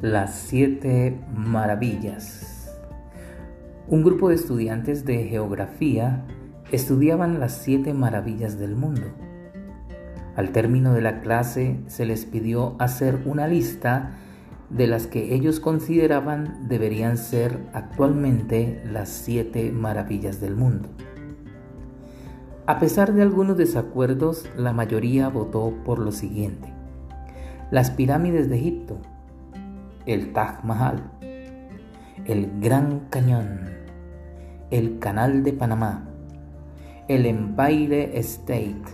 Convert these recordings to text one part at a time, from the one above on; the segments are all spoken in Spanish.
Las siete maravillas. Un grupo de estudiantes de geografía estudiaban las siete maravillas del mundo. Al término de la clase se les pidió hacer una lista de las que ellos consideraban deberían ser actualmente las siete maravillas del mundo. A pesar de algunos desacuerdos, la mayoría votó por lo siguiente. Las pirámides de Egipto, el Taj Mahal, el Gran Cañón, el Canal de Panamá, el Empire State,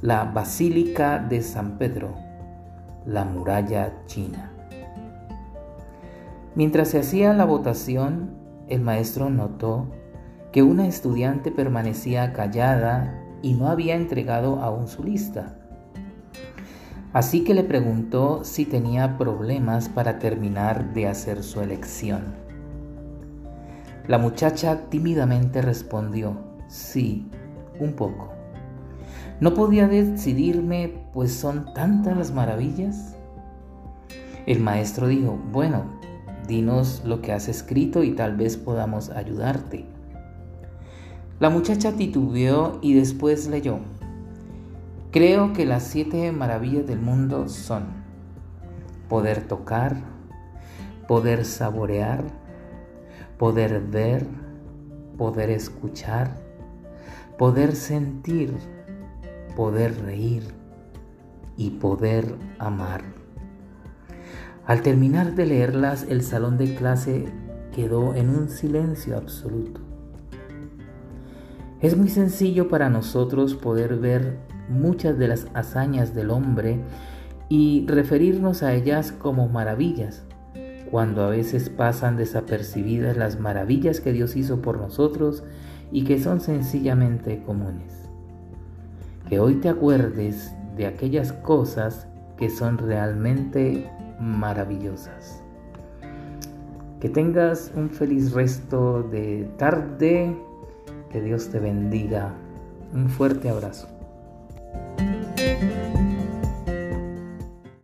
la Basílica de San Pedro, la muralla china. Mientras se hacía la votación, el maestro notó que una estudiante permanecía callada y no había entregado aún su lista. Así que le preguntó si tenía problemas para terminar de hacer su elección. La muchacha tímidamente respondió, sí, un poco. No podía decidirme, pues son tantas las maravillas. El maestro dijo, bueno, dinos lo que has escrito y tal vez podamos ayudarte. La muchacha titubeó y después leyó. Creo que las siete maravillas del mundo son poder tocar, poder saborear, poder ver, poder escuchar, poder sentir, poder reír y poder amar. Al terminar de leerlas, el salón de clase quedó en un silencio absoluto. Es muy sencillo para nosotros poder ver muchas de las hazañas del hombre y referirnos a ellas como maravillas, cuando a veces pasan desapercibidas las maravillas que Dios hizo por nosotros y que son sencillamente comunes. Que hoy te acuerdes de aquellas cosas que son realmente maravillosas. Que tengas un feliz resto de tarde. Que Dios te bendiga. Un fuerte abrazo.